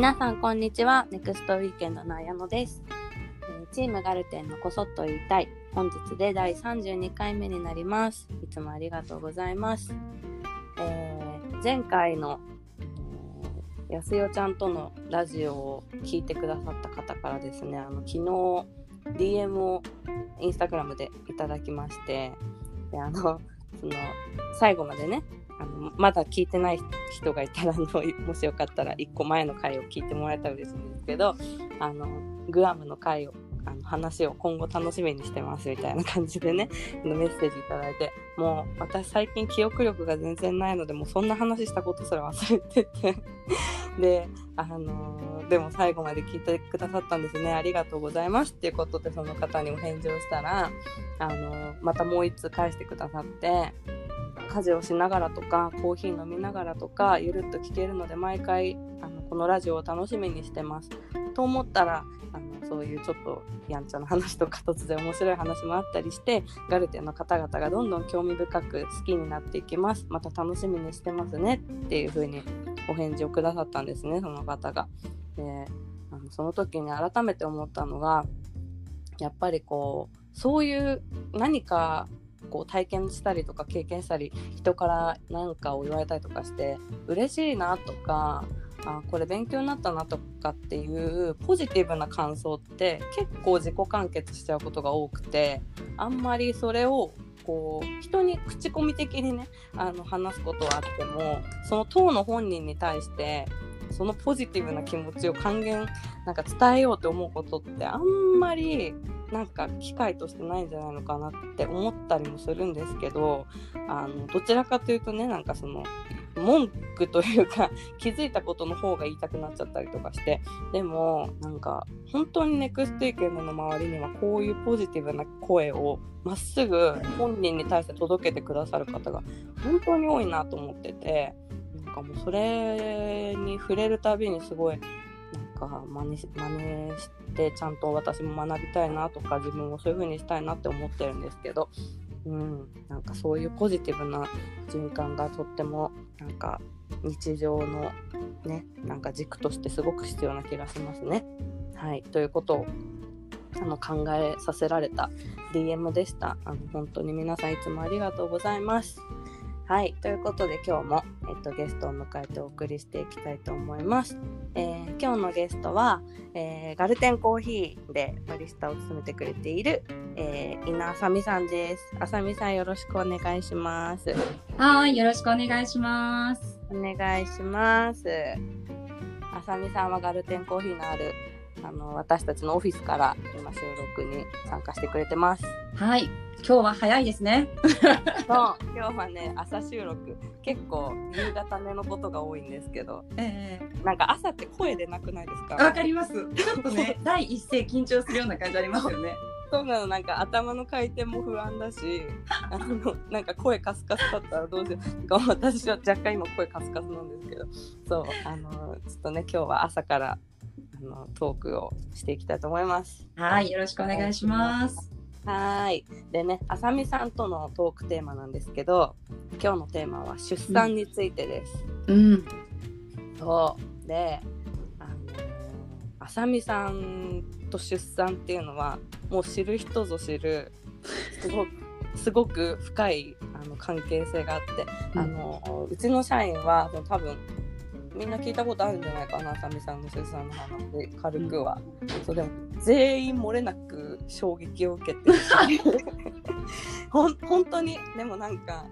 皆さんこんにちは。ネクストウィーケンドの綾野です、えチームガルテンのこそっと言いたい。本日で第32回目になります。いつもありがとうございます、えー前回の、えーやすよちゃんとのラジオを聞いてくださった方からですねあの昨日 DM をインスタグラムでいただきましてであのその最後までねあのまだ聞いてない人がいたらのもしよかったら1個前の回を聞いてもらえたら嬉しいんですけどあのグアムの回をあの話を今後楽しみにしてますみたいな感じでね メッセージいいてもう私最近記憶力が全然ないのでもうそんな話したことすら忘れてて。であのでも最後まで聞いてくださったんですね。ありがとうございますっていうことでその方にお返事をしたらあのまたもう一通返してくださって家事をしながらとかコーヒー飲みながらとかゆるっと聞けるので毎回あのこのラジオを楽しみにしてます。と思ったらあのそういうちょっとやんちゃな話とか突然面白い話もあったりしてガルテの方々がどんどん興味深く好きになっていきますまた楽しみにしてますねっていう風にお返事をくださったんですねその方が。であのその時に改めて思ったのがやっぱりこうそういう何かこう体験したりとか経験したり人から何かを言われたりとかして嬉しいなとかあこれ勉強になったなとかっていうポジティブな感想って結構自己完結しちゃうことが多くてあんまりそれをこう人に口コミ的にねあの話すことはあってもその当の本人に対してそのポジティブな気持ちを還元なんか伝えようと思うことってあんまりなんか機会としてないんじゃないのかなって思ったりもするんですけどあのどちらかというとねなんかその文句というか 気づいたことの方が言いたくなっちゃったりとかしてでもなんか本当にネクストイケンドの周りにはこういうポジティブな声をまっすぐ本人に対して届けてくださる方が本当に多いなと思っててなんかもうそれに触れるたびにすごいなんか真似真似してちゃんと私も学びたいなとか自分もそういう風にしたいなって思ってるんですけど、うん、なんかそういうポジティブな循環がとってもなんか日常のねなんか軸としてすごく必要な気がしますね。はいということをあの考えさせられた DM でした。あの本当に皆さんいつもありがとうございます。はい、ということで今日も、えっと、ゲストを迎えてお送りしていきたいと思います。えー今日のゲストは、えーガルテンコーヒーでバリスタを務めてくれている、えー、稲あさみさんです。あさみさんよろしくお願いします。はい、よろしくお願いします。お願いします。あさみさんはガルテンコーヒーのあるあの私たちのオフィスから今収録に参加してくれてます。はい、今日は早いですね。そう。今日はね朝収録。結構夕方寝のことが多いんですけど。えなんか朝って声出なくないですえわかかります。ちょっとね、第一声緊張するような感じありますよね。そう。なの。なんか頭の回転も不安だしあのなんか声カスカスだったらどうしよう。私は若干今声カスカスなんですけど。そう。あのちょっとね今日は朝からあのトークをしていきたいと思います。はい、よろしくお願いします。はーい。でね、あさみさんとのトークテーマなんですけど、今日のテーマは出産についてです。うん、そう。で、あのーあさみさんと出産っていうのは、もう知る人ぞ知る、すごく、すごく深いあの関係性があって、うんあのうちの社員は多分みんな聞いたことあるんじゃないかなあさみさんの出産の話で軽くは、そうでも全員漏れなく衝撃を受けて ほん本当に。でもなんか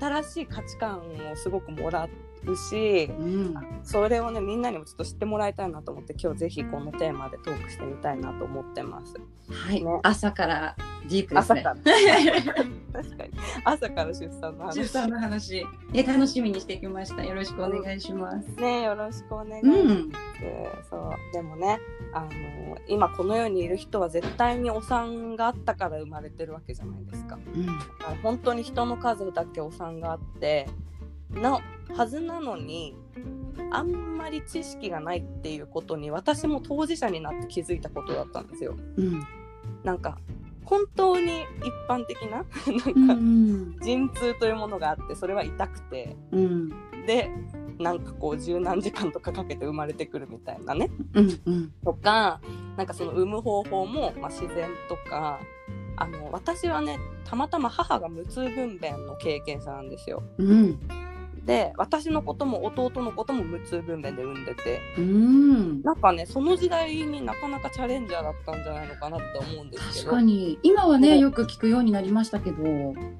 新しい価値観をすごくもらうしうん、それをねみんなにもちょっと知ってもらいたいなと思って今日ぜひこのテーマでトークしてみたいなと思ってます。はいね、朝からディープね朝か。ら確かに朝から出産の話出産の話、え、楽しみにしてきました。よろしくお願いします。ねよろしくお願いします。うん、そうでもねあの今この世にいる人は絶対にお産があったから生まれてるわけじゃないですか。うん、本当に人の数だけお産があってのはずなのにあんまり知識がないっていうことに私も当事者になって気づいたことだったんですよ。うん、なんか本当に一般的な うんなうんか陣痛というものがあってそれは痛くて。うん。でなんかこう十何時間とかかけて生まれてくるみたいなね。うんうん。とかなんかその産む方法も、まあ、自然とかあの私はねたまたま母が無痛分娩の経験者なんですよ。うんで私のことも弟のことも無痛分娩で産んでて。うん。なんかねその時代になかなかチャレンジャーだったんじゃないのかなって思うんですけど。確かに。今はねよく聞くようになりましたけど。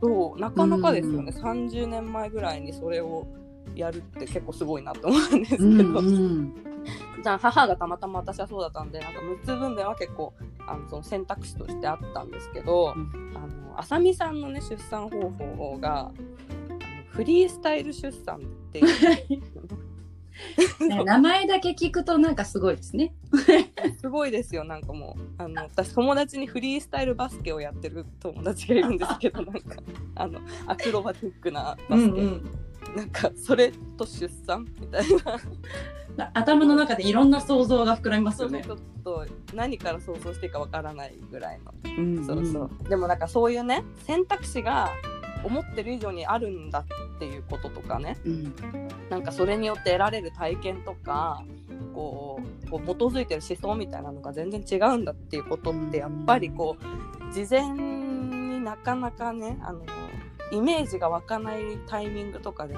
そうなかなかですよね、う30年前ぐらいにそれをやるって結構すごいなと思うんですけど、うんうん。じゃあ母がたまたま私はそうだったんでなんか無痛分娩は結構あのその選択肢としてあったんですけど、うん。あの浅見さんのね出産方法がフリースタイル出産って。い うね名前だけ聞くとなんかすごいですね。すごいですよなんかもう。あの私友達にフリースタイルバスケをやってる友達がいるんですけど なんかあのアクロバティックなバスケ、なんかそれと出産みたいな。頭の中でいろんな想像が膨らみますよね。ちょっと何から想像していいかわからないぐらいの。うんそうそう、でもなんかそういうね選択肢が思ってる以上にあるんだっていうこととかね。うん。なんかそれによって得られる体験とかこうこう基づいてる思想みたいなのが全然違うんだっていうことってやっぱりこう事前になかなかねあのイメージが湧かないタイミングとかで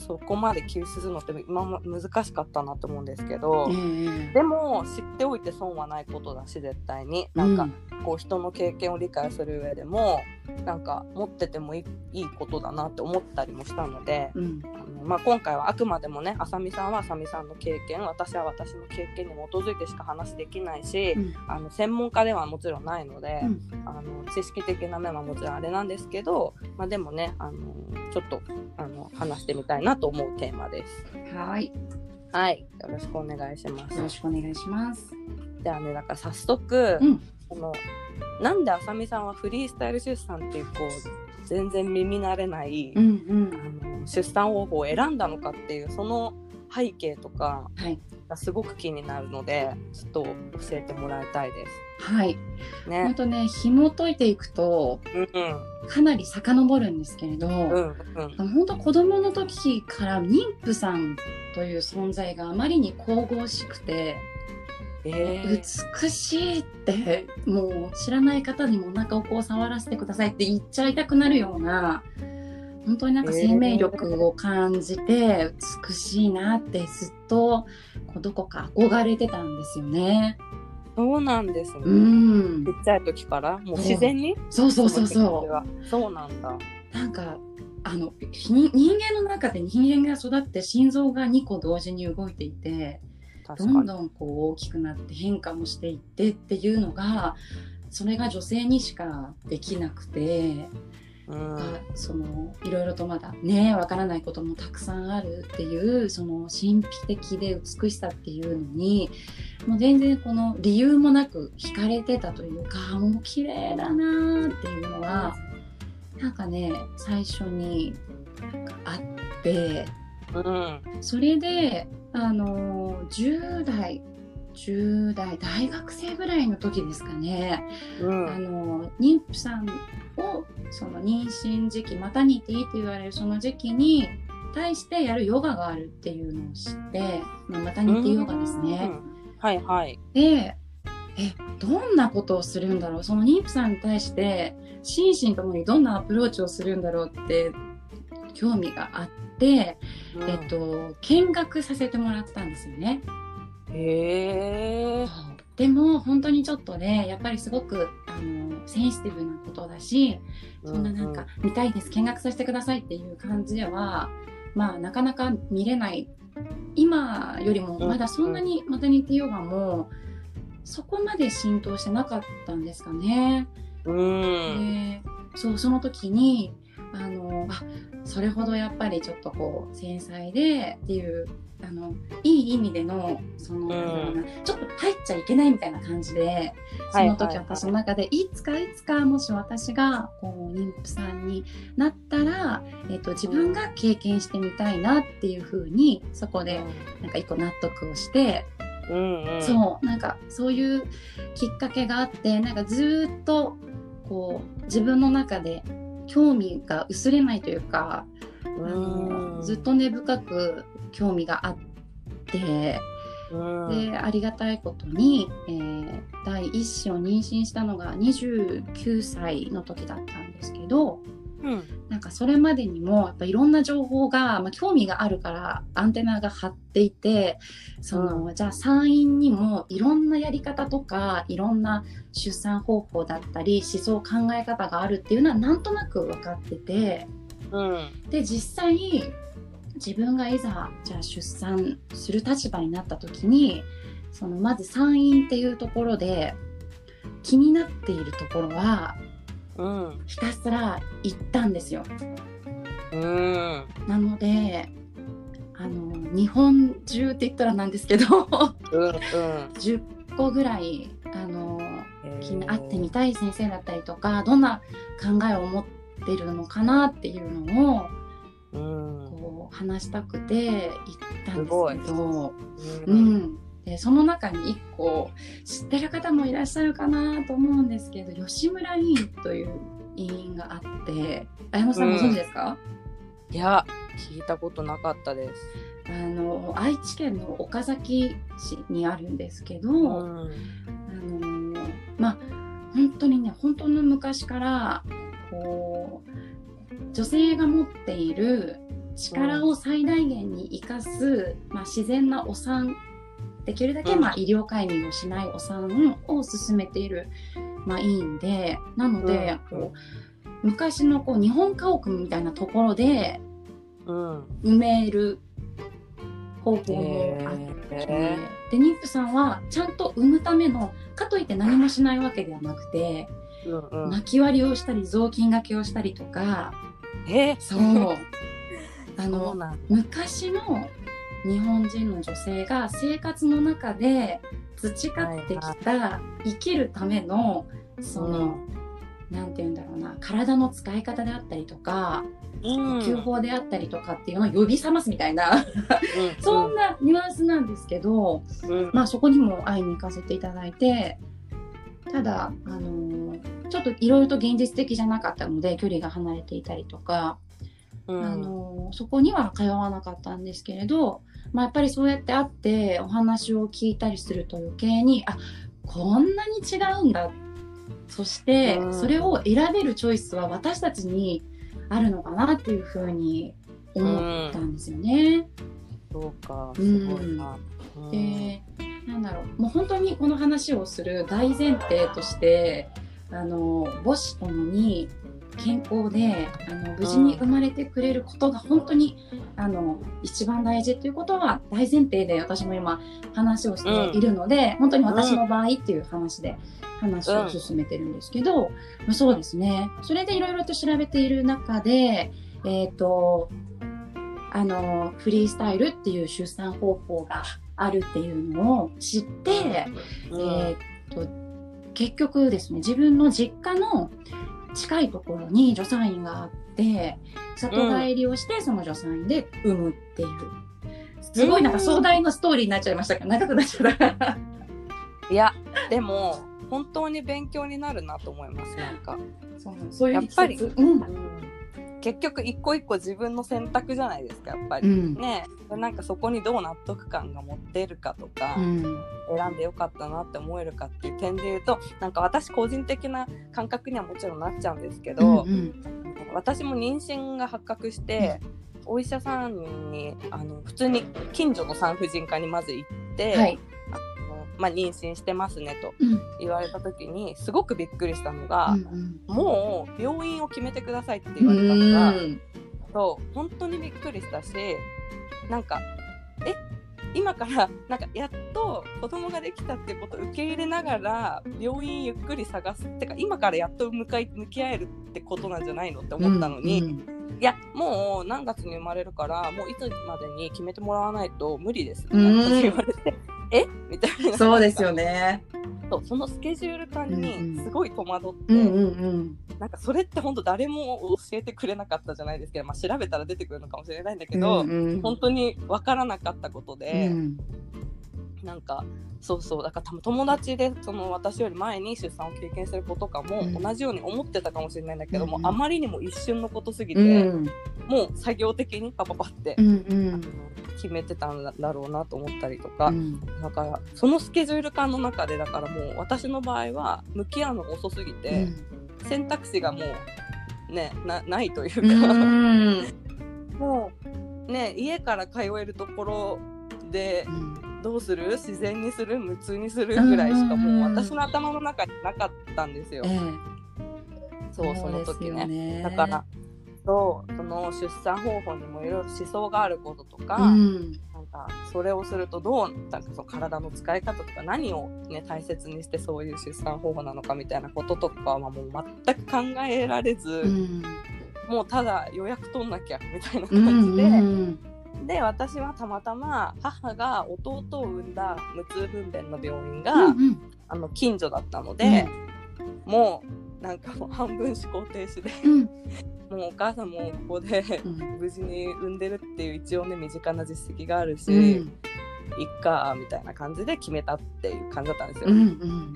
そこまで吸収するのって今も難しかったなと思うんですけど。ええでも知っておいて損はないことだし絶対に。なんか、こう人の経験を理解する上でもなんか持っててもいいいいことだなって思ったりもしたので、うん。あのまあ、今回はあくまでもねあさみさんはあさみさんの経験私は私の経験に基づいてしか話できないし、うんあの専門家ではもちろんないので、うんあの知識的な面はもちろんあれなんですけど、まあ、でもねあのちょっとあの話してみたいなと思うテーマです。はいはい、よろしくお願いします。よろしくお願いします。じゃあねだから早速、うんこのなんであさみさんはフリースタイル出産っていうこう全然耳慣れない、うんうんあの出産方法を選んだのかっていうその背景とかはいがすごく気になるのでちょっと教えてもらいたいではい。す。本ね。当ね紐解いていくとうんかなり遡るんですけれど、うんうん本当子供の時から妊婦さんという存在があまりに神々しくて、えー、美しいってもう知らない方にもお腹をこう触らせてくださいって言っちゃいたくなるような本当になんか生命力を感じて美しいなってずっとこうどこか憧れてたんですよね。そうなんですね。うんちっちゃい時から？もう自然に？そうそうそうそそう。う。そうなんだ。なんかあのひ人間の中で人間が育って心臓が2個同時に動いていて。どんどんこう大きくなって変化もしていってっていうのがそれが女性にしかできなくて、うんあそのいろいろとまだねわからないこともたくさんあるっていうその神秘的で美しさっていうのにもう全然この理由もなく惹かれてたというかもう綺麗だなーっていうのはなんかね最初にあって。うんそれで、あの10代10代大学生ぐらいの時ですかね、うんあの妊婦さんをその妊娠時期マタニティって言われるその時期に対してやるヨガがあるっていうのを知って、まあ、マタニティヨガですね。うんはいはい。でえどんなことをするんだろう？その妊婦さんに対して心身ともにどんなアプローチをするんだろうって興味があって、うんえっと、見学させてもらったんですよね。へえ。でも本当にちょっとねやっぱりすごくあのセンシティブなことだしそんななんか見たいです見学させてくださいっていう感じではまあなかなか見れない今よりもまだそんなにマタニティヨガもそこまで浸透してなかったんですかね。うん。うん。でそうその時にあのあそれほどやっぱりちょっとこう繊細でっていうあのいい意味でのその、うなちょっと入っちゃいけないみたいな感じでその時私の中でいつかいつかもし私がこう妊婦さんになったら、えっと自分が経験してみたいなっていうふうにそこでなんか一個納得をして。うんうん。そうなんかそういうきっかけがあってなんかずーっとこう自分の中で興味が薄れないというか、あうん。のずっと根深く興味があって、うん。でありがたいことに、えー第一子を妊娠したのが29歳の時だったんですけどうん。なんかそれまでにもやっぱいろんな情報が、まあ、興味があるからアンテナが張っていてその、じゃあ産院にもいろんなやり方とかいろんな出産方法だったり思想考え方があるっていうのはなんとなく分かっててうん。で実際自分がいざじゃあ出産する立場になった時にそのまず産院っていうところで気になっているところはうんひたすら行ったんですよ。うん。なのであの日本中って言ったらなんですけどうんうん。10個ぐらいあの会ってみたたい先生だったりとかどんな考えを持ってるのかなっていうのをうん。こう話したくて行ったんですけど。ううんん、でその中に1個知ってる方もいらっしゃるかなと思うんですけど吉村委員という委員があって綾野さんご存知ですか、いや聞いたことなかったです。あの愛知県の岡崎市にあるんですけど、うん。あのまあ本当にね本当の昔からこう女性が持っている力を最大限に生かす、まあ、自然なお産できるだけ、うん。まあ、医療介入をしないお産を進めている、まあ、委員でなので、うん。こう昔のこう日本家屋みたいなところでうん。埋める方法もあって、へで妊婦さんはちゃんと産むためのかといって何もしないわけではなくて、巻き割りをしたり雑巾がけをしたりとかえ？そう。あの昔の日本人の女性が生活の中で培ってきた生きるためのその、なんて言うんだろうな体の使い方であったりとかうん。呼吸法であったりとかっていうのを呼び覚ますみたいな、そんなニュアンスなんですけど、うん。まあ、そこにも会いに行かせていただいてただ、あのーちょっといろいろと現実的じゃなかったので距離が離れていたりとか、うん。あのーそこには通わなかったんですけれど、まあ、やっぱりそうやって会ってお話を聞いたりすると余計にあこんなに違うんだ。そしてうん。それを選べるチョイスは私たちにあるのかなっていうふうに思ったんですよね。そうか。すごいな。うん。でなんだろう。もう本当にこの話をする大前提としてあの母子ともに健康であの無事に生まれてくれることが本当に、あの一番大事っていうことは大前提で私も今話をしているので、本当に私の場合っていう話で話を進めてるんですけど、まあそうですね。それでいろいろと調べている中でえっ、とあのフリースタイルっていう出産方法があるっていうのを知って、うん。えーっと結局ですね自分の実家の近いところに助産院があって里帰りをしてその助産院で産むっていう、すごいなんか壮大なストーリーになっちゃいました。けど長くなっちゃった。いやでも本当に勉強になるなと思いますなんか、そうそういうやっぱり。うん結局一個一個自分の選択じゃないですかやっぱり、うん。ね。なんかそこにどう納得感が持ってるかとか、うん。選んでよかったなって思えるかっていう点で言うとなんか私個人的な感覚にはもちろんなっちゃうんですけど、うん。私も妊娠が発覚して、お医者さんにあの普通に近所の産婦人科にまず行って、はいまあ、妊娠してますねとうん。言われた時にすごくびっくりしたのが、うんもう病院を決めてくださいってう言われたのが、ん。そう本当にびっくりしたしなんかえ？今からなんかやっと子供ができたってことを受け入れながら病院ゆっくり探すってか今からやっと向かい向き合えるってことなんじゃないのって思ったのに、うんいやもう何月に生まれるからもういつまでに決めてもらわないと無理ですみたいなこと言われて、え？みたいな。そうですよね。そうそのスケジュール感にんすごい戸惑って、うんうんうん。なんかそれって本当誰も教えてくれなかったじゃないですけど、まあ、調べたら出てくるのかもしれないんだけど、うんうん。本当に分からなかったことうで、ん。なんかそうそうだから多分友達でその私より前に出産を経験してる子とかもうん。同じように思ってたかもしれないんだけども、うん。あまりにも一瞬のことすぎて、うん。もう作業的にパパパって、うんうん決めてたんだろうなと思ったりとか、うん。だからそのスケジュール感の中でだからもう私の場合は向き合うのが遅すぎて、選択肢がもうねなないというか、うん。もうね家から通えるところでどうする？自然にする？無痛にする？ぐらいしかもう私の頭の中になかったんですよ。ええ。そうその時ね。ね。だからそうその出産方法にもいろいろ思想があることとか、うん。なんかそれをするとどうなんかその体の使い方とか何を、ね、大切にしてそういう出産方法なのかみたいなこととかはもう全く考えられず、うん。もうただ予約取んなきゃみたいなうん感じで、うん。で私はたまたま母が弟を産んだ無痛分娩の病院が、うんあの近所だったので、もうなんかもう半分思考停止でうんもうお母さんもここでうん。無事に産んでるっていう一応ね身近な実績があるし、うん。いっかみたいな感じで決めたっていう感じだったんですよ。うんうん。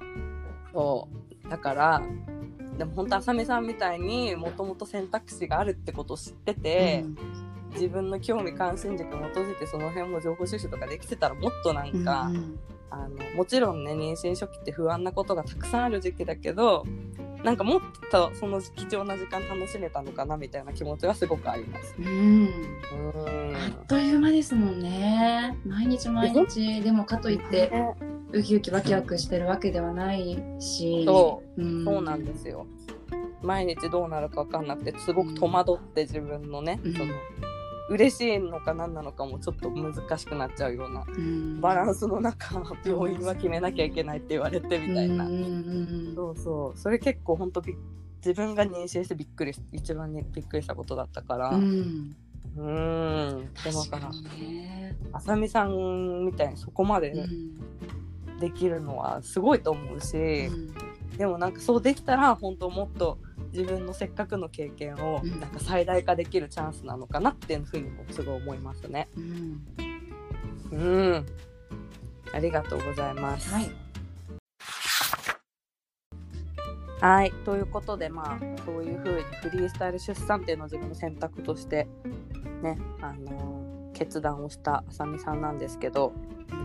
そう。だからでも本当あさみさんみたいにもともと選択肢があるってことを知ってて、自分の興味関心軸に基づいてその辺も情報収集とかできてたらもっとなんか、うん。あのもちろんね妊娠初期って不安なことがたくさんある時期だけどなんかもっとその貴重な時間楽しめたのかなみたいな気持ちはすごくあります。うん。うんあっという間ですもんね。毎日毎日でもかといってね。ウキウキワクワクしてるわけではないし。そう。うん。そうなんですよ。毎日どうなるか分かんなくてすごく戸惑って自分のね、うん。その嬉しいのか何なのかもちょっと難しくなっちゃうようなうん。バランスの中病院は決めなきゃいけないって言われてみたいな、そうそう。それ結構本当び自分が妊娠してびっくり一番にびっくりしたことだったから。ううん。んん。でもだからあさみさんみたいにそこまでうん。できるのはすごいと思うし、うん。でもなんかそうできたら本当もっと自分のせっかくの経験をうんなんか最大化できるチャンスなのかなっていうふうにもすごい思いますね。うんうん。ありがとうございます。はい。はい。ということでまあそういうふうにフリースタイル出産っていうのを自分の選択としてねあのー決断をしたあさみさんなんですけど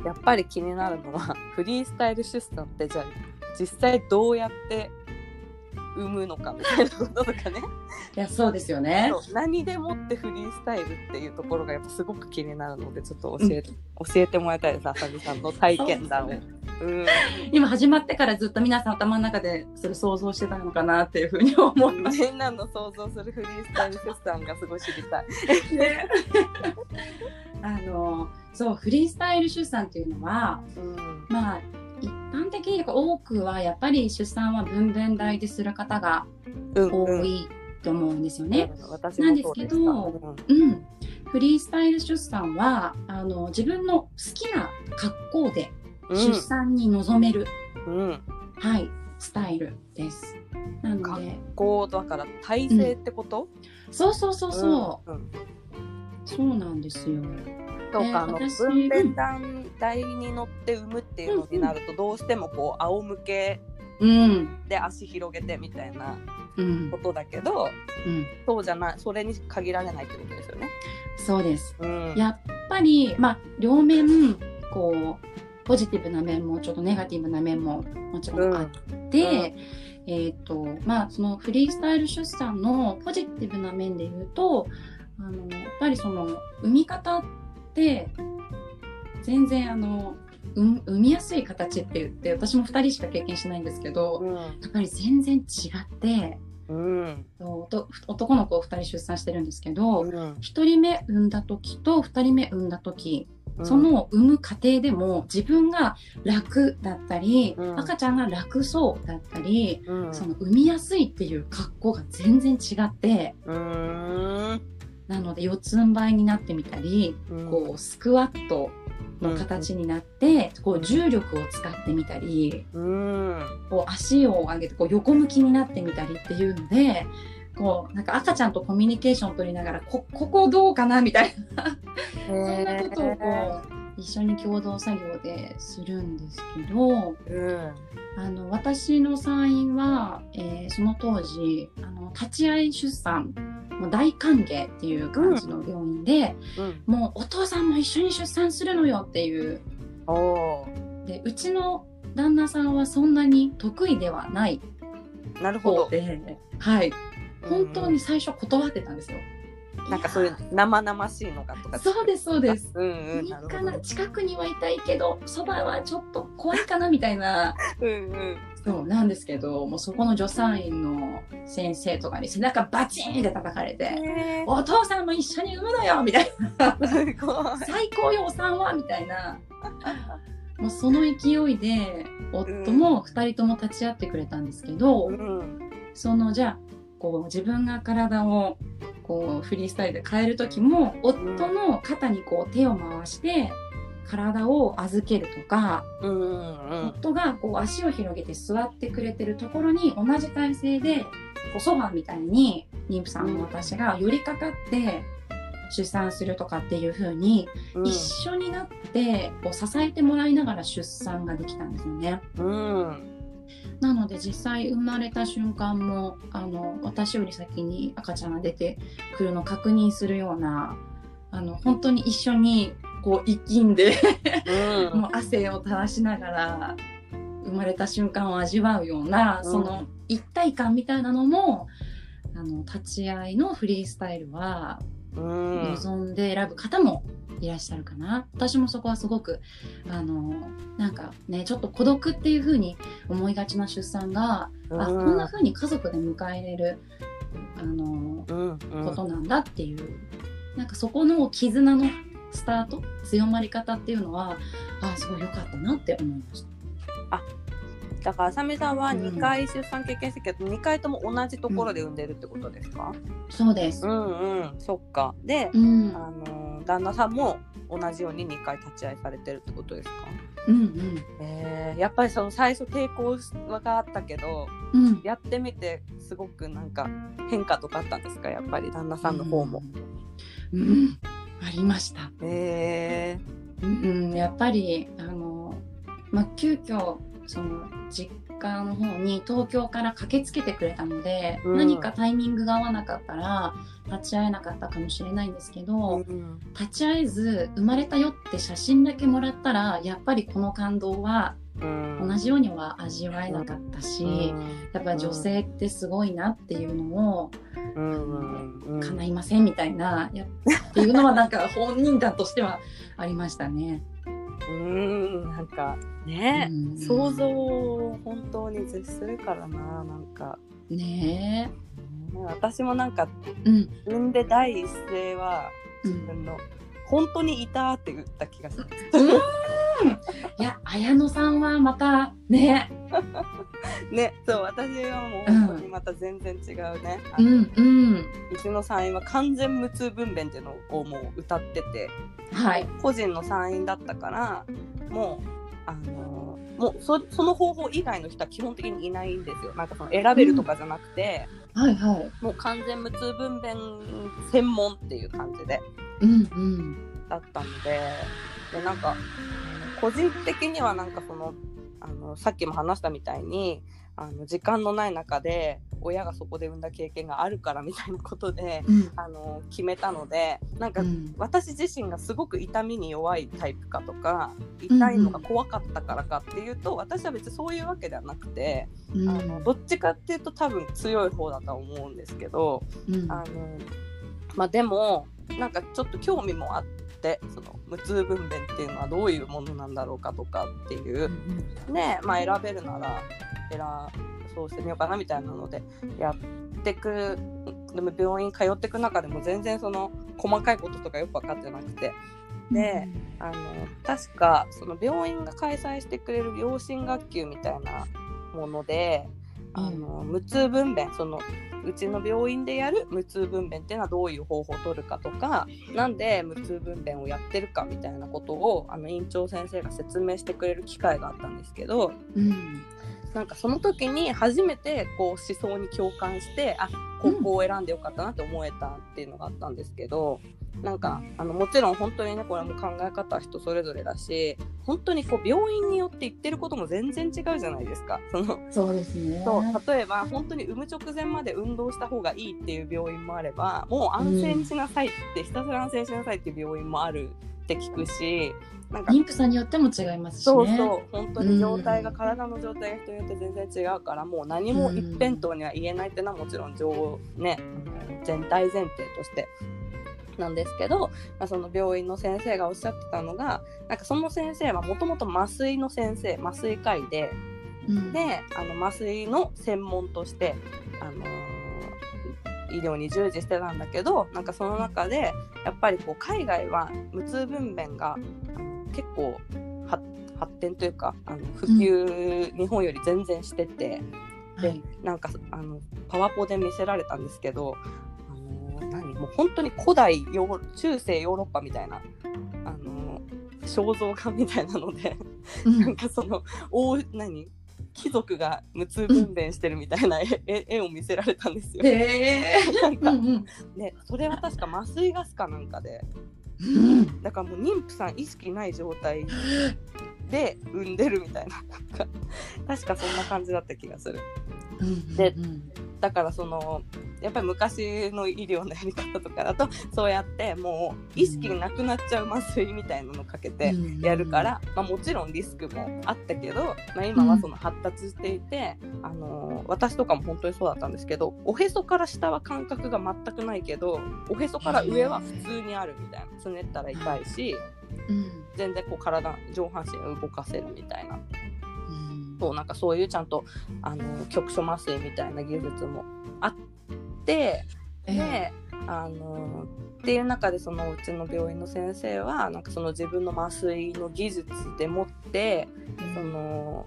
やっぱり気になるのはフリースタイル出産ってじゃあ実際どうやって産むのかみたいなこととかね いやそうですよね何でもってフリースタイルっていうところがやっぱすごく気になるのでちょっと教え,、教えてもらいたいですあさみさんの体験談を。そうん今始まってからずっと皆さん頭の中でそれ想像してたのかなっていうふうに思います。みんなの想像するフリースタイル出産がすごい知りたい。あのそうフリースタイル出産っていうのはうんまあ一般的に多くはやっぱり出産は分娩台でする方がうん多いと思うんですよね。うんでした。なん。うん、フリースタイル出産はあの自分の好きな格好でうん出産に臨める、うん、はい、スタイルです。なので、こうだから体制ってこと、そうそうそうそう、うん。うん。そうなんですよ。そうか、あの私分娩団台に乗って産むっていうのになると、どうしてもこう仰向けうん、で足広げてみたいなうん。こ、とだけどうん、そうじゃないそれに限られないってことですよね。そうです。うん、やっぱり、まあ、両面、こう、ポジティブな面も、ちょっとネガティブな面ももちろんあって、えっ、と、まあ、そのフリースタイル出産のポジティブな面で言うと、あの、やっぱりその、産み方って、全然あの、産産みやすい形って言って、私も2人しか経験しないんですけど、うん。やっぱり全然違って、うん。男の子を2人出産してるんですけど、うん。1人目産んだ時と2人目産んだ時、うん。その産む過程でも自分が楽だったり、うん。赤ちゃんが楽そうだったり、うん。その産みやすいっていう格好が全然違ってなので四つん這いになってみたり、うん。こうスクワットの形になって、こう重力を使ってみたりうん。こう足を上げてこう横向きになってみたりっていうのでこうなんか赤ちゃんとコミュニケーションを取りながらこここどうかなみたいなそんなことをこう一緒に共同作業でするんですけどうん。あの私の産院は、えーその当時あの立ち会い出産もう大歓迎っていう感じの病院で、うん。もうお父さんも一緒に出産するのよっていう。でうちの旦那さんはそんなに得意ではないなるほど。はい、本当に最初断ってたんですよ。なんかそういう生々しいのがとか。そうですそうです。うんうんいいな。近くにはいたいけどそばはちょっと怖いかなみたいな。うんうん。そうなんですけどもうそこの助産院の先生とかに背中バチーンって叩かれてへ「お父さんも一緒に産むのよ」みたいな。ーすごい「最高よお産は」みたいな。もうその勢いで夫も2人とも立ち会ってくれたんですけど、うん。そのじゃあこう自分が体をこうフリースタイルで変える時も夫の肩にこう手を回して体を預けるとか、うんうん夫がこう足を広げて座ってくれてるところに同じ体勢でこうソファーみたいに妊婦さんの私が寄りかかって出産するとかっていう風にうん。一緒になってこう支えてもらいながら出産ができたんですよね。うんなので実際生まれた瞬間もあの私より先に赤ちゃんが出てくるのを確認するようなあの本当に一緒にこう生きんでうん。もう汗を垂らしながら生まれた瞬間を味わうような、うん。その一体感みたいなのもあの立ち会いのフリースタイルはうん望んで選ぶ方もいらっしゃるかな、私もそこはすごくあのなんかねちょっと孤独っていう風に思いがちな出産が、あこんな風に家族で迎えれるあのうんうん。ことなんだっていう、なんかそこの絆のスタート強まり方っていうのはあすごい良かったなって思いました。だからあさみさんはうん。2回出産経験してるけど、2回とも同じところで産んでるってことですか、そうです。うん、うん。そっか。で、うん、あの旦那さんも同じように2回立ち会いされてるってことですか？うん、えー、やっぱりその最初抵抗があったけどうん、うん。やってみてすごくなんか変化とかあったんですか？やっぱり旦那さんの方も。うん。うん、ありました。えうん、やっぱりあの、まあ、急遽その実家の方に東京から駆けつけてくれたので、うん。何かタイミングが合わなかったら立ち会えなかったかもしれないんですけーど、うん。立ち会えず生まれたよって写真だけもらったらやっぱりこの感動はうん。同じようには味わえなかったし、やっぱり女性ってすごいなっていうのをうん。うん。うん。叶いませんみたいな、やっていうのはなんか本人だとしてはありましたね。うんなんかね、うん想像を本当に絶するからななんか、ねね私もなんかえ。うん。産んで第一声はうん自分の本当にいたって言った気がする。いや、綾野さんはまたね。ねそう私はもう本当にまた全然違うね、うんうん。の産院は完全無痛分娩っていうのをもう歌っててはい。個人の産院だったからもうあのもうそその方法以外の人は基本的にいないんですよなんかその選べるとかじゃなくて、はいはい。もう完全無痛分娩専門っていう感じでうんうん。だったのででなんか個人的にはなんかそのあのさっきも話したみたいにあの時間のない中で親がそこで産んだ経験があるからみたいなことでうん。あの決めたのでなんかうん。私自身がすごく痛みに弱いタイプかとか痛いのが怖かったからかっていうと、私は別にそういうわけではなくて、うん。あのどっちかっていうと多分強い方だとは思うんですけど、うん。あのまあでもなんかちょっと興味もあってその無痛分娩っていうのはどういうものなんだろうかとかっていうねまあ選べるなら選そうしてみようかなみたいなのでやってくでも病院通ってく中でも全然その細かいこととかよく分かってなくて。であの確かその病院が開催してくれる養親学級みたいなものであの無痛分娩そのうちの病院でやる無痛分娩っていうのはどういう方法を取るかとかなんで無痛分娩をやってるかみたいなことをあの院長先生が説明してくれる機会があったんですけどうんなんかその時に初めてこう思想に共感してあ高校を選んでよかったなって思えたっていうのがあったんですけど、なんかあのもちろん本当にねこれも考え方は人それぞれだし本当にこう病院によって言ってることも全然違うじゃないですか。そのそうですねそう例えば本当に産む直前まで運動した方がいいっていう病院もあればもう安静にしなさいって、ひたすら安静にしなさいっていう病院もあるって聞くしなんか。妊婦さんによっても違いますしね。そうそう本当に状態が、体の状態が人によって全然違うからもう何も一辺倒には言えないっていうのはもちろん上ね全体前提としてなんですけど、まあ、その病院の先生がおっしゃってたのがなんかその先生はもともと麻酔の先生麻酔科医でうん。であの麻酔の専門として、あのー医療に従事してたんだけどなんかその中でやっぱりこう海外は無痛分娩が結構は発展というかあの普及、日本より全然しててはい。なんかあのパワポで見せられたんですけど、あのー何もう本当に古代ヨ中世ヨーロッパみたいな、あのー肖像画みたいなので。うん。なんかその大何貴族が無痛分娩してるみたいな絵,絵、絵を見せられたんですよ。へえなんかうんうん。ね、それは確か麻酔ガスかなんかでうん。だからもう妊婦さん意識ない状態で産んでるみたいな。なんか確かそんな感じだった気がする。うんでうんだからそのやっぱり昔の医療のやり方とかだとそうやってもう意識なくなっちゃう麻酔みたいなのかけてうん。やるから、まあ、もちろんリスクもあったけど、まあ、今はその発達していて、あの私とかも本当にそうだったんですけどおへそから下は感覚が全くないけどおへそから上は普通にあるみたいなつねったら痛いしうん。全然こう体上半身を動かせるみたいなうんそうなんかそういうちゃんとあの局所麻酔みたいな技術もあって。えであのっていう中でそのうちの病院の先生はなんかその自分の麻酔の技術でもってその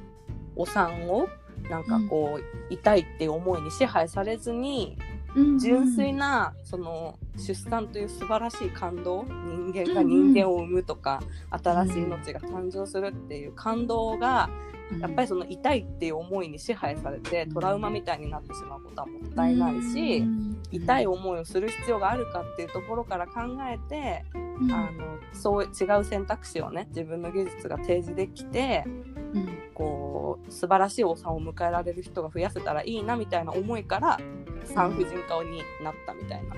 お産をなんかこう、痛いっていう思いに支配されずにうん純粋なその出産という素晴らしい感動人間が人間を産むとか、新しい命が誕生するっていう感動がやっぱりその痛いっていう思いに支配されてトラウマみたいになってしまうことはもったいないし、痛い思いをする必要があるかっていうところから考えて、うん。あのそう違う選択肢をね自分の技術が提示できてうん。こう素晴らしいお産を迎えられる人が増やせたらいいなみたいな思いから産婦人科になったみたいな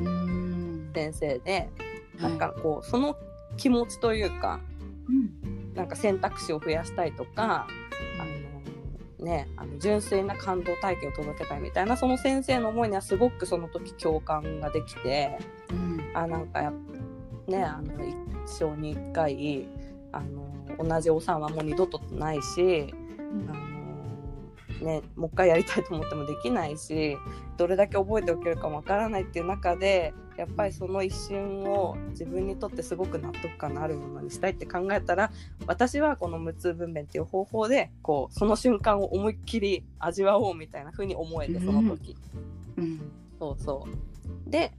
うん。先生で、はないんかこうその気持ちというかうんなんか選択肢を増やしたいとかあの、ね、あの純粋な感動体験を届けたいみたいなその先生の思いにはすごくその時共感ができてうん。あなんかやっねあの一生に一回あの同じお産はもう二度とないしあの、ね、もう一回やりたいと思ってもできないしどれだけ覚えておけるかわからないっていう中でやっぱりその一瞬を自分にとってすごく納得感のあるものにしたいって考えたら私はこの無痛分娩っていう方法でこうその瞬間を思いっきり味わおうみたいな風に思えてその時、うんそうそう。で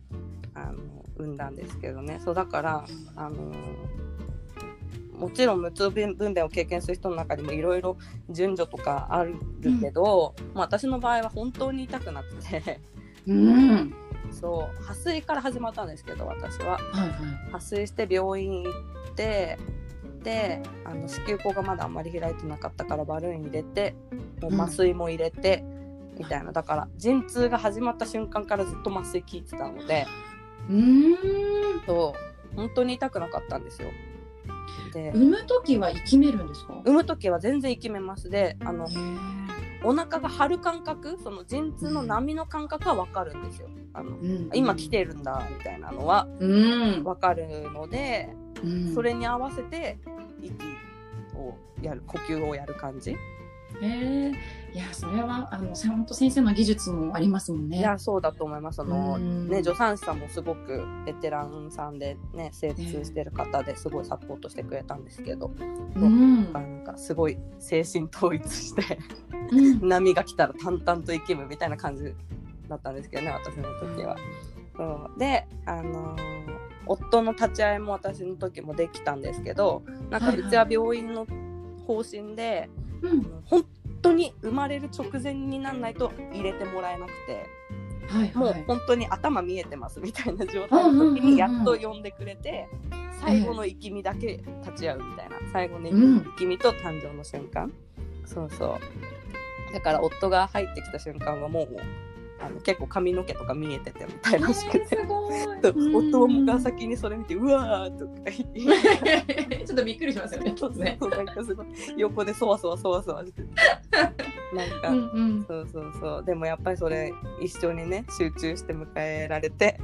あの産んだんですけどね。そうだからあのもちろん無痛分娩を経験する人の中にもいろいろ順序とかあるけど、まあ、私の場合は本当に痛くなくて。うんそう破水から始まったんですけど私は。はいはい。破水して病院行ってであの子宮口がまだあんまり開いてなかったからバルーン入れてもう麻酔も入れて、みたいな。だから陣痛が始まった瞬間からずっと麻酔効いてたので。うん。そう。本当に痛くなかったんですよ。で。産む時は生きめるんですか？産む時は全然生きめます。であのお腹が張る感覚その陣痛の波の感覚は分かるんですよ。あのうん今来てるんだみたいなのはうん分かるので、うんそれに合わせて息をやる呼吸をやる感じ。へえいやそれはあの本当先生の技術もありますもんね。いやそうだと思います。そのうん。ね助産師さんもすごくベテランさんでね精通してる方ですごいサポートしてくれたんですけど、うん。なんかすごい精神統一してうん。波が来たら淡々と生きるみたいな感じだったんですけどね私の時は。そうであのー夫の立ち会いも私の時もできたんですけどなんかはいはいうちは病院の方針で、うん。本当に生まれる直前になんないと入れてもらえなくて、はいはい、もう本当に頭見えてますみたいな状態の時にやっと呼んでくれて、最後の生き身だけ立ち会うみたいな、最後の生き身と誕生の瞬間、そうそう。だから夫が入ってきた瞬間はもうあの結構髪の毛とか見えててみたいらしくて、えー、すごい。夫が先にそれ見て「うわ!」とか言って。ちょっとびっくりしますよね。そうそうなんかすごい。横でそわそわそわそわしてて。なんか、うんうん。そうそうそう。でもやっぱりそれ一緒にね集中して迎えられて。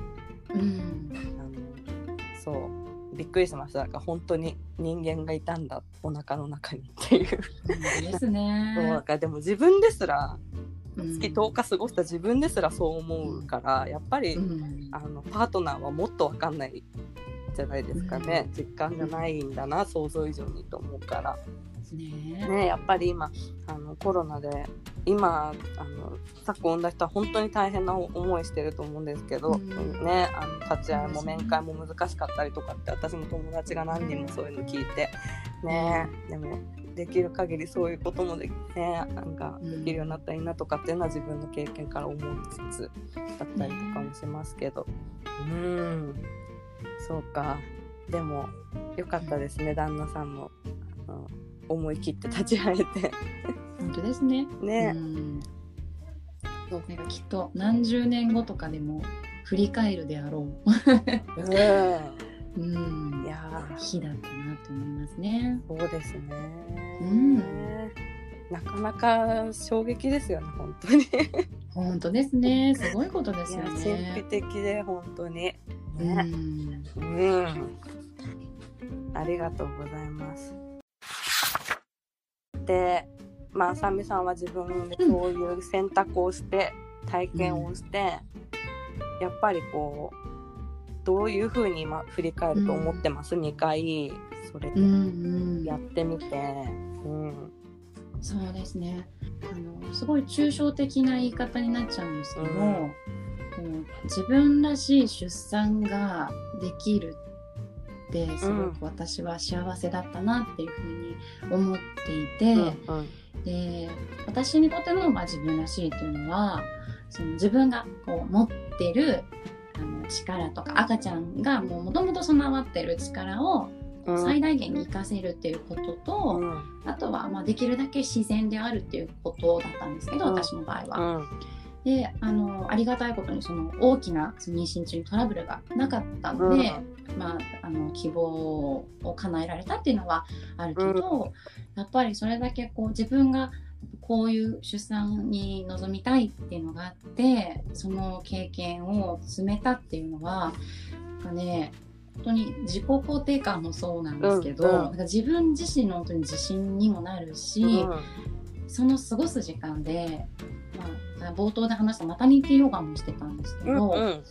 うん。あのそう。びっくりしました。なんか本当に人間がいたんだお腹の中にっていう。です そうねなん。かでも自分ですらうん月10日過ごした自分ですらそう思うから、やっぱり、うん。あのパートナーはもっと分かんないじゃないですかね、実感がないんだな想像以上にと思うから。ねね、やっぱり今あのコロナで今あの昨今産んだ人は本当に大変な思いしてると思うんですけど、うん。ね、あの立ち会いも面会も難しかったりとかって私も友達が何人もそういうの聞いて、ね、でもできる限りそういうこともで,、ね、なんかできるようになったらいいなとかっていうのは自分の経験から思いつつだったりとかもしますけど、うん。そうか。でもよかったですね旦那さんも。思い切って立ち会えて。本当ですね。ね、なんかきっと何十年後とかでも振り返るであろうん、う、うん、いやー日だったなと思いますね。そうですね、うん。なかなか衝撃ですよね本当に。い本当ですね。すごいことですよや神秘ね。的で本当に。うねん、うん、ありがとうございます。でまああさみさんは自分でそういう選択をして、体験をして、やっぱりこうどういうふうに今振り返ると思ってます、2回。それうん、うん、やってみて、うん。そうですね。あのすごい抽象的な言い方になっちゃうんですけど、うん。自分らしい出産ができるってすごく私は幸せだったなっていうふうに思っていて、うん。で私にとっての、まあ、自分らしいっていうのはその自分がこう持ってるあの力とか赤ちゃんがもともと備わってる力をうん。最大限に活かせるっていうことと、うん。あとはまあできるだけ自然であるっていうことだったんですけど、うん。私の場合は。うん。であのありがたいことにその大きなその妊娠中にトラブルがなかったので、まあ、あの希望を叶えられたっていうのはあるけど、やっぱりそれだけこう自分がこういう出産に臨みたいっていうのがあってその経験を積めたっていうのはなんかね本当に自己肯定感もそうなんですけど、うんうん。なんか自分自身の本当に自信にもなるし、その過ごす時間で、まあ、冒頭で話したマタニティヨガもしてたんですけど、うんうん。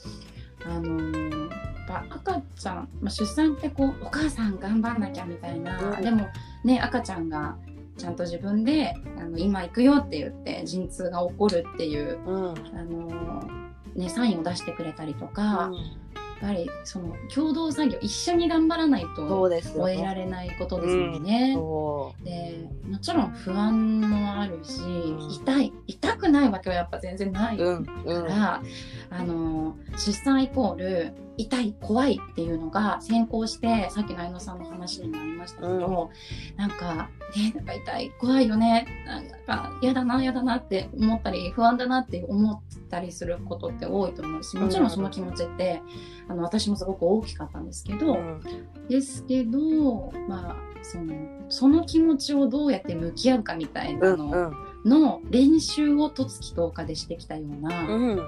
あのぱ赤ちゃん、まあ、出産ってこうお母さん頑張んなきゃみたいな、うん。でもね赤ちゃんがちゃんと自分であの今行くよって言って陣痛が起こるっていう、うん。あのーね、サインを出してくれたりとか、やっぱりその共同作業一緒に頑張らないそとうですよ終えられないことですよね。そう。でもちろん不安もあるし、ん。痛い痛くないわけはやっぱ全然ないかうん。うん。ら、あの出産イコール痛い怖いっていうのが先行してさっきの愛乃さんの話にもありましたけど、なんかねなんか痛い怖いよねなんか嫌だな嫌だなって思ったり不安だなって思ったりすることって多いと思うしもちろんその気持ちって、あの私もすごく大きかったんですけど、うんですけど、まあ、そのその気持ちをどうやって向き合うかみたいなのうんの練習をとつき10日でしてきたよううなん。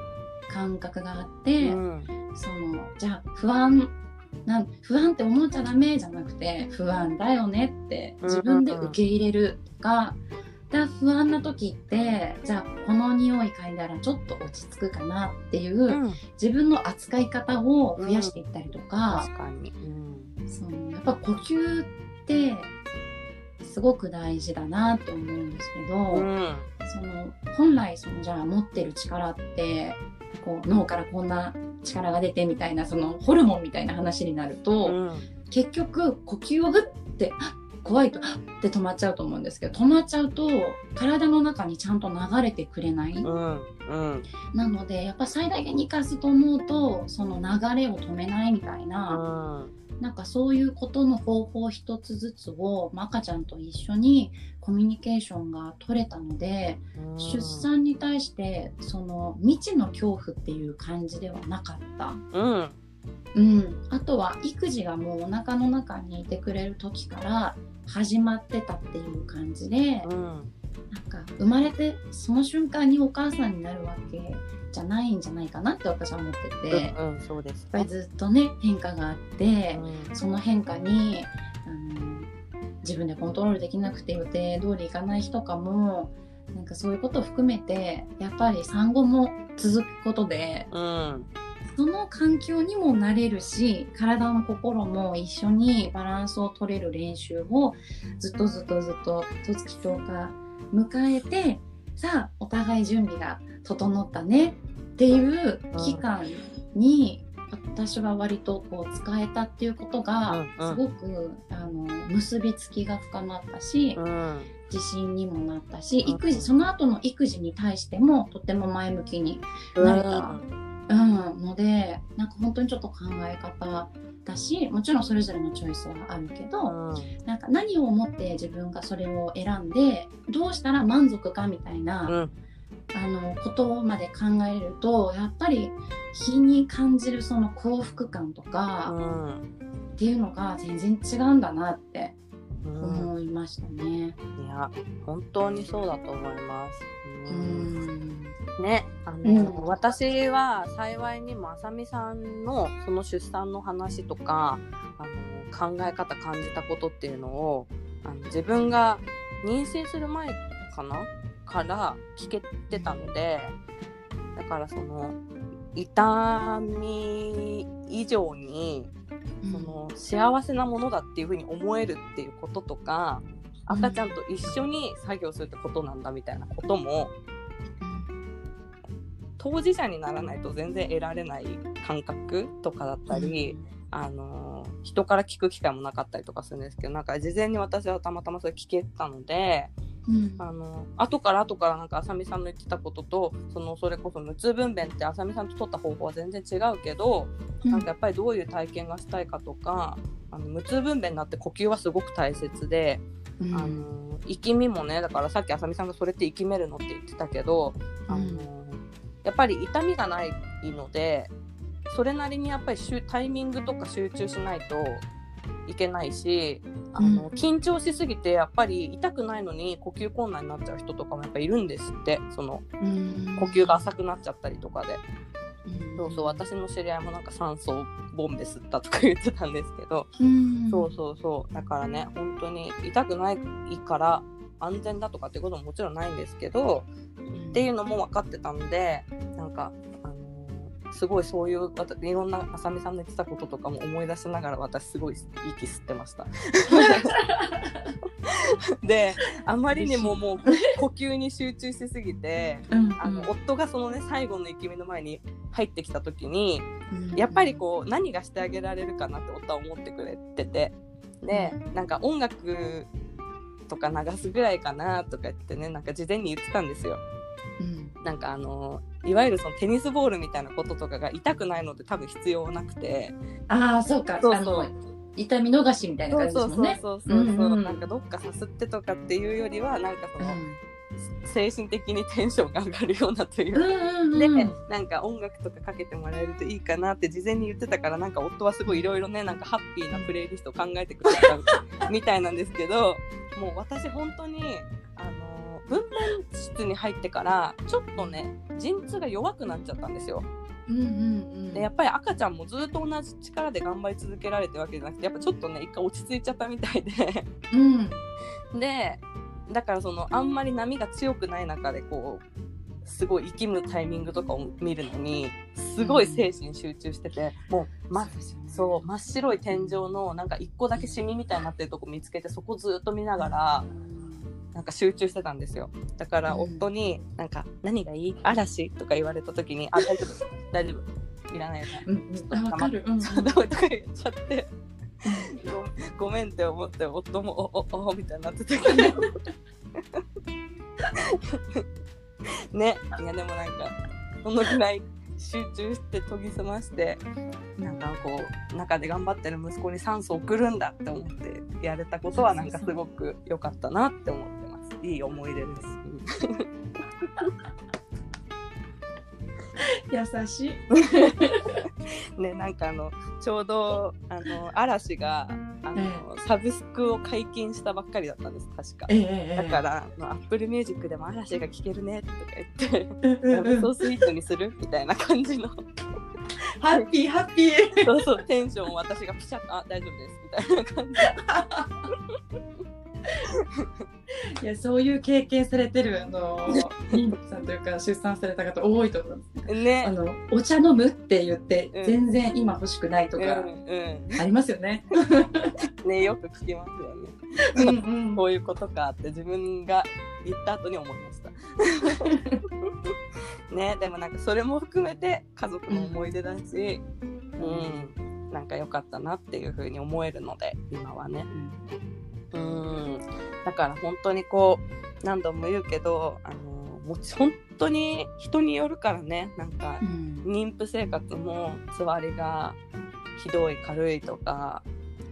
感覚があって、うんそのじゃあ不安なん不安って思っちゃダメじゃなくて不安だよねって自分で受け入れるとか。だ不安な時ってじゃあこの匂い嗅いだらちょっと落ち着くかなっていう、うん。自分の扱い方を増やしていったりとか、確かに。うん。そのやっぱ呼吸ってすごく大事だなって思うんですけど、うん。その本来そのじゃあ持ってる力ってこう脳からこんな力が出てみたいなそのホルモンみたいな話になると、うん。結局呼吸をグッてあ怖いとあって止まっちゃうと思うんですけど止まっちゃうと体の中にちゃんと流れてくれない、うんうん。なのでやっぱ最大限に生かすと思うとその流れを止めないみたいな、なんかそういうことの方法一つずつを、まあ赤ちゃんと一緒にコミュニケーションが取れたので、うん。出産に対してその未知の恐怖っていう感じではなかった。うん。うん、あとは育児がもうお腹の中にいてくれる時から始まってたっていう感じで、うん。なんか生まれてその瞬間にお母さんになるわけじゃないんじゃないかなって私は思ってて、やっうんうんそうですぱりずっとね変化があって、うん。その変化にあの自分でコントロールできなくて予定通りいかない日とかもなんかそういうことを含めてやっぱり産後も続くことでうん。その環境にもなれるし体も心も一緒にバランスを取れる練習をずっとずっとずっと十月10日迎えてさあお互い準備が整ったねっていう期間に私は割とこう使えたっていうことがすごくあの結びつきが深まったしうん。自信にもなったしうん。育児その後の育児に対してもとても前向きになれた。うん、のでなんか本当にちょっと考え方だしもちろんそれぞれのチョイスはあるけど、うん。なんか何を思って自分がそれを選んでどうしたら満足かみたいな、うん。あのことまで考えるとやっぱり日に感じるその幸福感とかっていうのが全然違うんだなってうん。思いましたね。いや本当にそうだと思います。ううんんね。あの、うん。私は幸いにもあさみさんのその出産の話とかあの考え方感じたことっていうのをあの自分が妊娠する前かな？から聞けてたのでだからその痛み以上にその幸せなものだっていうふうに思えるっていうこととか赤ちゃんと一緒に作業するってことなんだみたいなことも当事者にならないと全然得られない感覚とかだったり、あの人から聞く機会もなかったりとかするんですけどなんか事前に私はたまたまそれ聞けたのでうん。あの後から後からなんかあさみさんの言ってたこととそのそれこそ無痛分娩ってあさみさんと取った方法は全然違うけど、なんかやっぱりどういう体験がしたいかとかあの無痛分娩になって呼吸はすごく大切で、うん。あの生き身もねだからさっきあさみさんがそれって生きめるのって言ってたけど、あのやっぱり痛みがないのでそれなりにやっぱりタイミングとか集中しないといけないしあの、うん。緊張しすぎてやっぱり痛くないのに呼吸困難になっちゃう人とかもやっぱいるんですってそのうん。呼吸が浅くなっちゃったりとかで。うん。そうそう私の知り合いもなんか酸素ボンベ吸ったとか言ってたんですけど、うん。そうそうそう。だからね本当に痛くないから安全だとかっていうことももちろんないんですけどっていうのも分かってたのでなんか、あのーすごいそういういろんなあさみさんの言ってたこととかも思い出しながら私すごい息吸ってました。であまりにももう呼吸に集中しすぎてうん。あの夫がそのね最後の生き身の前に入ってきた時にうん。やっぱりこう何がしてあげられるかなって夫は思ってくれててでなんか音楽とか流すぐらいかなとか言ってねなんか事前に言ってたんですよ。うん。なんかあのいわゆるそのテニスボールみたいなこととかが痛くないので多分必要なくて。ああそうか。そうそう。あの痛み逃しみたいな感じですそうもんね。そうそうそうそう、うんうん。なんかどっかさすってとかっていうよりはなんかその、うん精神的にテンションが上がるようなという。かうんうんで、うん。なんか音楽とかかけてもらえるといいかなって事前に言ってたからなんか夫はすごいいろいろねなんかハッピーなプレイリストを考えてくれたみたいなんですけどもう私本当にあの分娩室に入ってからちょっとね陣痛が弱くなっちゃったんですよ。うんうんうん。でやっぱり赤ちゃんもずっと同じ力で頑張り続けられてるわけじゃなくてやっぱちょっとね一回落ち着いちゃったみたいで。うん。でだからそのあんまり波が強くない中でこうすごい息むタイミングとかを見るのにすごい精神集中してて、もう、ま、そう真っ白い天井のなんか一個だけシミみたいになってるとこ見つけてそこずっと見ながらなんか集中してたんですよ。だからうん。夫になんか「何がいい？嵐?」とか言われた時に「あ大丈夫大丈夫。いらないよね」うんうん。あわかる。うん。うん そうとか言っちゃってごごめんって思って夫もおおおみたいになってたけど。ねいやでもなんかそのぐらい集中して研ぎ澄ましてなんかこう中で頑張ってる息子に酸素を送るんだって思ってやれたことはなんかすごく良かったなって思ってます。いい思い出です。優しい。ねなんかあのちょうどあの嵐があの、サブスクを解禁したばっかりだったんです確か。ええだから、あの Apple Music でも嵐が聴けるねとか言って、うんうんうんソースイートにするみたいな感じの、ハッピーハッピー。そうそう、テンションを私がピシャッと、あ、大丈夫ですみたいな感じ。いやそういう経験されてるあの妊婦さんというか出産された方多いと思います。あね。のお茶飲むって言って、うん全然今欲しくないとうんかうありますよね。ん。ね、よく聞きますよね。うんうんこういうことかって自分が言った後に思いました。ね、でもなんかそれも含めて家族の思い出だし、うん、なんか良かったなっていう風に思えるので、今はね。うん、だから本当にこう何度も言うけどあのもち本当に人によるからね。なんかうん。妊婦生活もつわりがひどい軽いとか。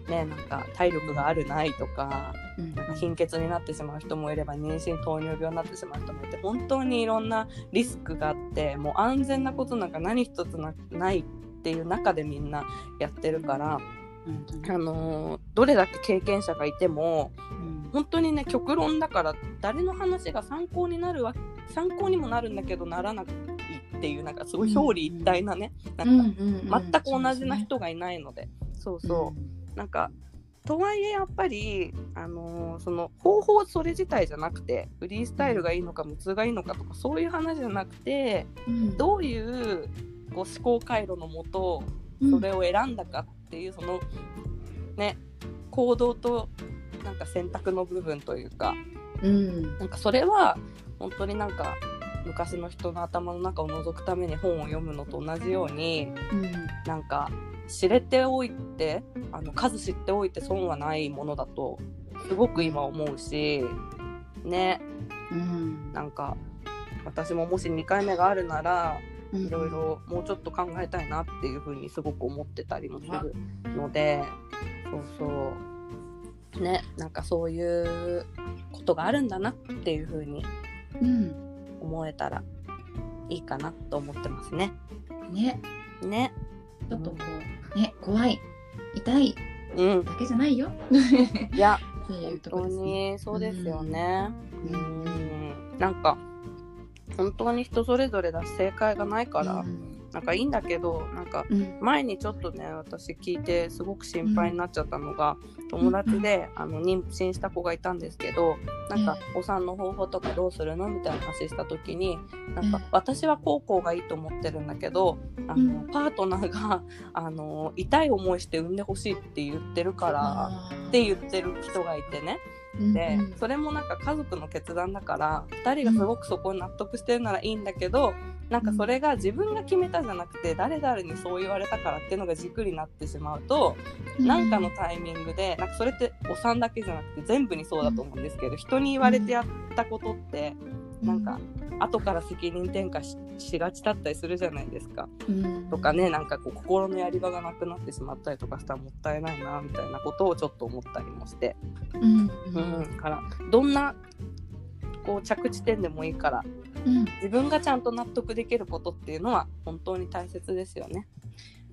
ね、なんか体力があるないとかうん。なんか貧血になってしまう人もいれば妊娠糖尿病になってしまう人もいて本当にいろんなリスクがあってもう安全なことなんか何一つなないっていう中でみんなやってるから、うんあのーどれだけ経験者がいてもうん。本当にね極論だから誰の話が参考になるわ参考にもなるんだけどならないっていうなんかすごい表裏一体なね、なんか全く同じな人がいないので、そうそう、なんかとはいえやっぱり、あのーその方法それ自体じゃなくてフリースタイルがいいのか無痛がいいのかとかそういう話じゃなくてうん。どういうこう思考回路のもとうん。それを選んだかっていうそのね行動となんか選択の部分というかうん。なんかそれは本当になんか昔の人の頭の中を覗くために本を読むのと同じようにうん。なんか知れておいてあの数知っておいて損はないものだとすごく今思うしね。うん。なんか私ももし2回目があるならうんいろいろもうちょっと考えたいなっていうふうにすごく思ってたりもするのでそうそうねなんかそういうことがあるんだなっていうふうにうん思えたらいいかなと思ってますね。ねね。ちょっとこうね怖い痛いうん。だけじゃないよいや 本当。にそうですよね。ううんん。なんか本当に人それぞれだし正解がないから、なんかいいんだけどなんかうん。前にちょっとね私聞いてすごく心配になっちゃったのが、友達であの妊娠した子がいたんですけどなんかお産の方法とかどうするのみたいな話した時になんかうん。私は高校がいいと思ってるんだけどあの、うん。パートナーが あの痛い思いして産んでほしいって言ってるからって言ってる人がいてねで、うんうん。それもなんか家族の決断だから2人がすごくそこに納得してるならいいんだけど、なんかそれが自分が決めたじゃなくて誰々にそう言われたからっていうのが軸になってしまうと、なんかのタイミングでなんかそれってお産だけじゃなくて全部にそうだと思うんですけど、人に言われてやったことってなんか後から責任転嫁ししがちだったりするじゃないですか。うんとかねなんかこう心のやり場がなくなってしまったりとかしたらもったいないなみたいなことをちょっと思ったりもして。うんうん、からどんなこう着地点でもいいからうん自分がちゃんと納得できることっていうのは本当に大切ですよね。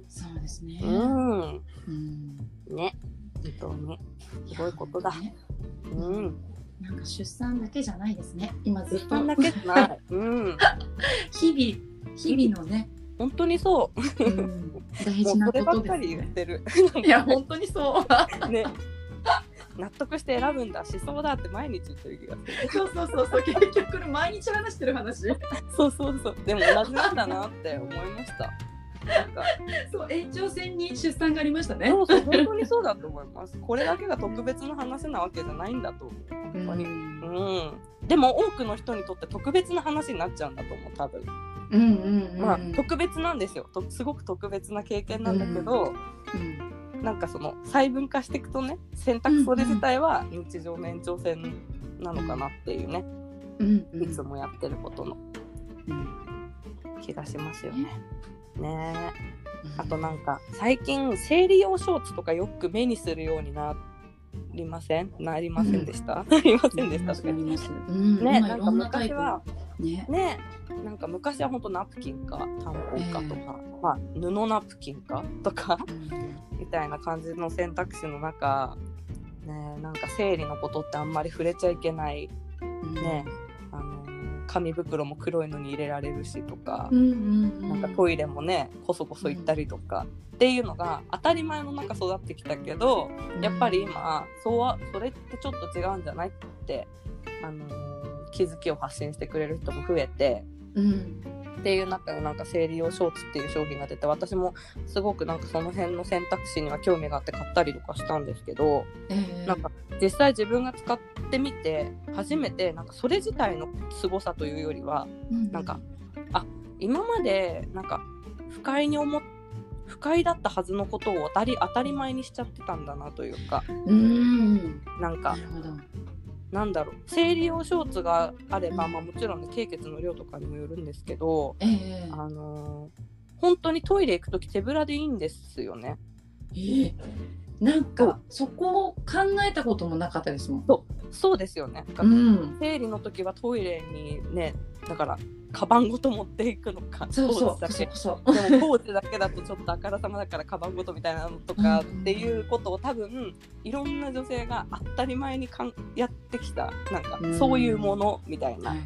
そうですね。うん、うんね本当にすごいことだ。ねうん、なんか出産だけじゃないですね。今ずっとだけじゃない。うん、日々日々のね、本当にそう。うん、大事なことですっかり言っね。てる。いや本当にそう。ね。納得して選ぶんだ思想だって毎日言ってる気がする。そうそうそうそう結局これ毎日話してる話。そうそうそう。でも同じなんだなって思いました。なんかそう延長戦に出産がありましたね。そうそう本当にそうだと思います。これだけが特別な話なわけじゃないんだと思う。本当に。うん。でも多くの人にとって特別な話になっちゃうんだと思う多分。うんうんうん。まあ特別なんですよ。とすごく特別な経験なんだけど、うんなんかその細分化していくとね洗濯それ自体は日常の延長線なのかなっていうね、うんうんいつもやってることのうん気がしますよね。ね。えあとなんか最近生理用ショーツとかよく目にするようになりません？なりませんでした、なりませんでした？とか。あります。うん。ねなんか昔はね。ねなんか昔は本当ナプキンかタンポンかとか、まあ、布ナプキンかとかみたいな感じの選択肢の中ねなんか生理のことってあんまり触れちゃいけない。うん。ね紙袋も黒いのに入れられるしとかなんかトイレもねこそこそ行ったりとか、っていうのが当たり前の中育ってきたけどやっぱり今そうはそれってちょっと違うんじゃないって、あのー気づきを発信してくれる人も増えてうんっていう中でなんか生理用ショーツっていう商品が出て私もすごくなんかその辺の選択肢には興味があって買ったりとかしたんですけどええ。なんか実際自分が使ってみて初めてなんかそれ自体の凄さというよりはうん。なんかあ今までなんか不快に思っ不快だったはずのことを当たり当たり前にしちゃってたんだなというか。うん。なんかなんだろう。生理用ショーツがあれば、まあ、もちろんね経血の量とかにもよるんですけど、ええ。あのー本当にトイレ行く時手ぶらでいいんですよね。ええなんかそこを考えたこともなかったですもん。そう。ですよね。うん、生理の時はトイレにねだからカバンごと持っていくのかそうそう。だけ。そうそう。でもポーチだけだとちょっとあからさまだからカバンごとみたいなのとかうん。っていうことを多分いろんな女性が当たり前にかんやってきたなんかうん。そういうものみたいなはい。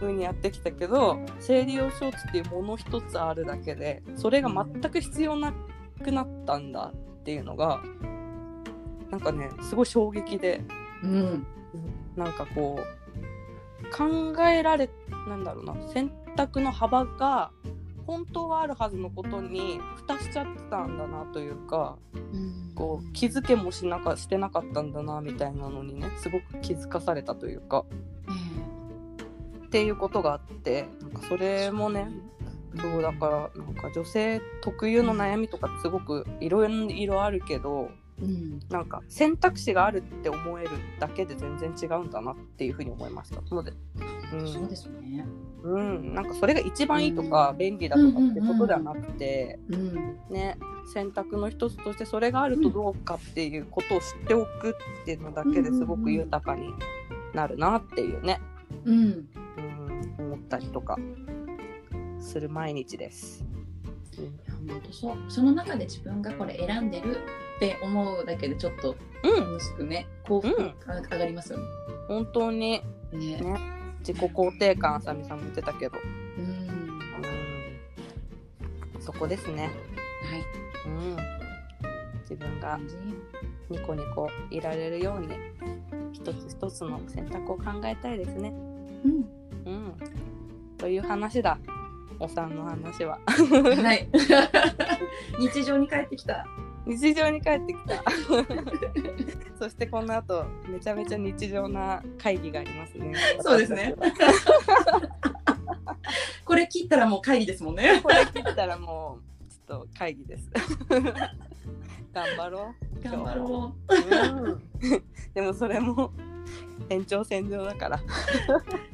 風にやってきたけど生理用ショーツっていうもの一つあるだけでそれが全く必要なくなったんだっていうのがなんかねすごい衝撃でうん。なんかこう考えられなんだろうな選択の幅が本当はあるはずのことに蓋しちゃってたんだなというかうん。こう気づけもしなかしてなかったんだなみたいなのにねすごく気づかされたというか。え。っていうことがあってなんかそれもねそうだからなんか女性特有の悩みとかすごくいろいろあるけどら、うん、なんか選択肢があるって思えるだけで全然違うんだなっていうふうに思いました。ので、うん。そうですね。うん、なんかそれが一番いいとか便利だとかってことではなくて、うん、ね選択の一つとしてそれがあるとどうかっていうことを知っておくっていうのだけですごく豊かになるなっていうね、うん、うん、思ったりとかする毎日です。うんいや本当そう。その中で自分がこれ選んでるって思うだけでちょっとうん、楽しくね、幸福が上がりますよね。本当にね。ね自己肯定感あさみさんも言ってたけど、うん、うん、そこですね。はい。うん、自分が。ニコニコいられるように一つ一つの選択を考えたいですね。うん。うん、という話だお産の話ははい。日常に帰ってきた。日常に帰ってきた そしてこの後めちゃめちゃ日常な会議がありますねそうですねこれ切ったらもう会議ですもんね。これ切ったらもうちょっと会議です 頑張ろう頑張ろうん、でもそれも延長線上だからう。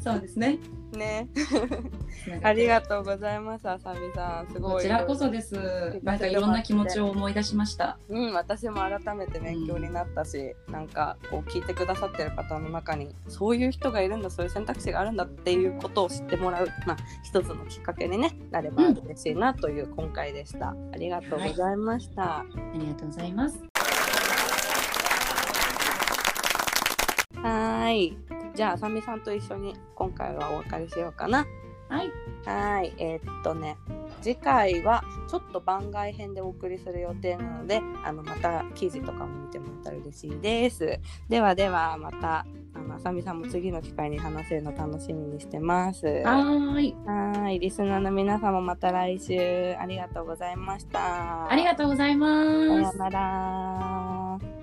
そうですね。ね。ありがとうございますあさみさん。すごい。こちらこそです。なんかいろんな気持ちを思い出しました。うん、私も改めて勉強になったし、なんかこう聞いてくださってる方の中にそういう人がいるんだそういう選択肢があるんだっていうことを知ってもらう、まあ、一つのきっかけに、ね、なればうん嬉しいなという今回でした、ありがとうございました、ありがとうございます。はーいじゃああさみさんと一緒に今回はお別れしようかな。はい。はーい。えーっとね次回はちょっと番外編でお送りする予定なのであのまた記事とかも見てもらったら嬉しいです。ではではまたあのあさみさんも次の機会に話せるの楽しみにしてます。はい。ーい。リスナーの皆様また来週ありがとうございました。ありがとうございさます。ようなら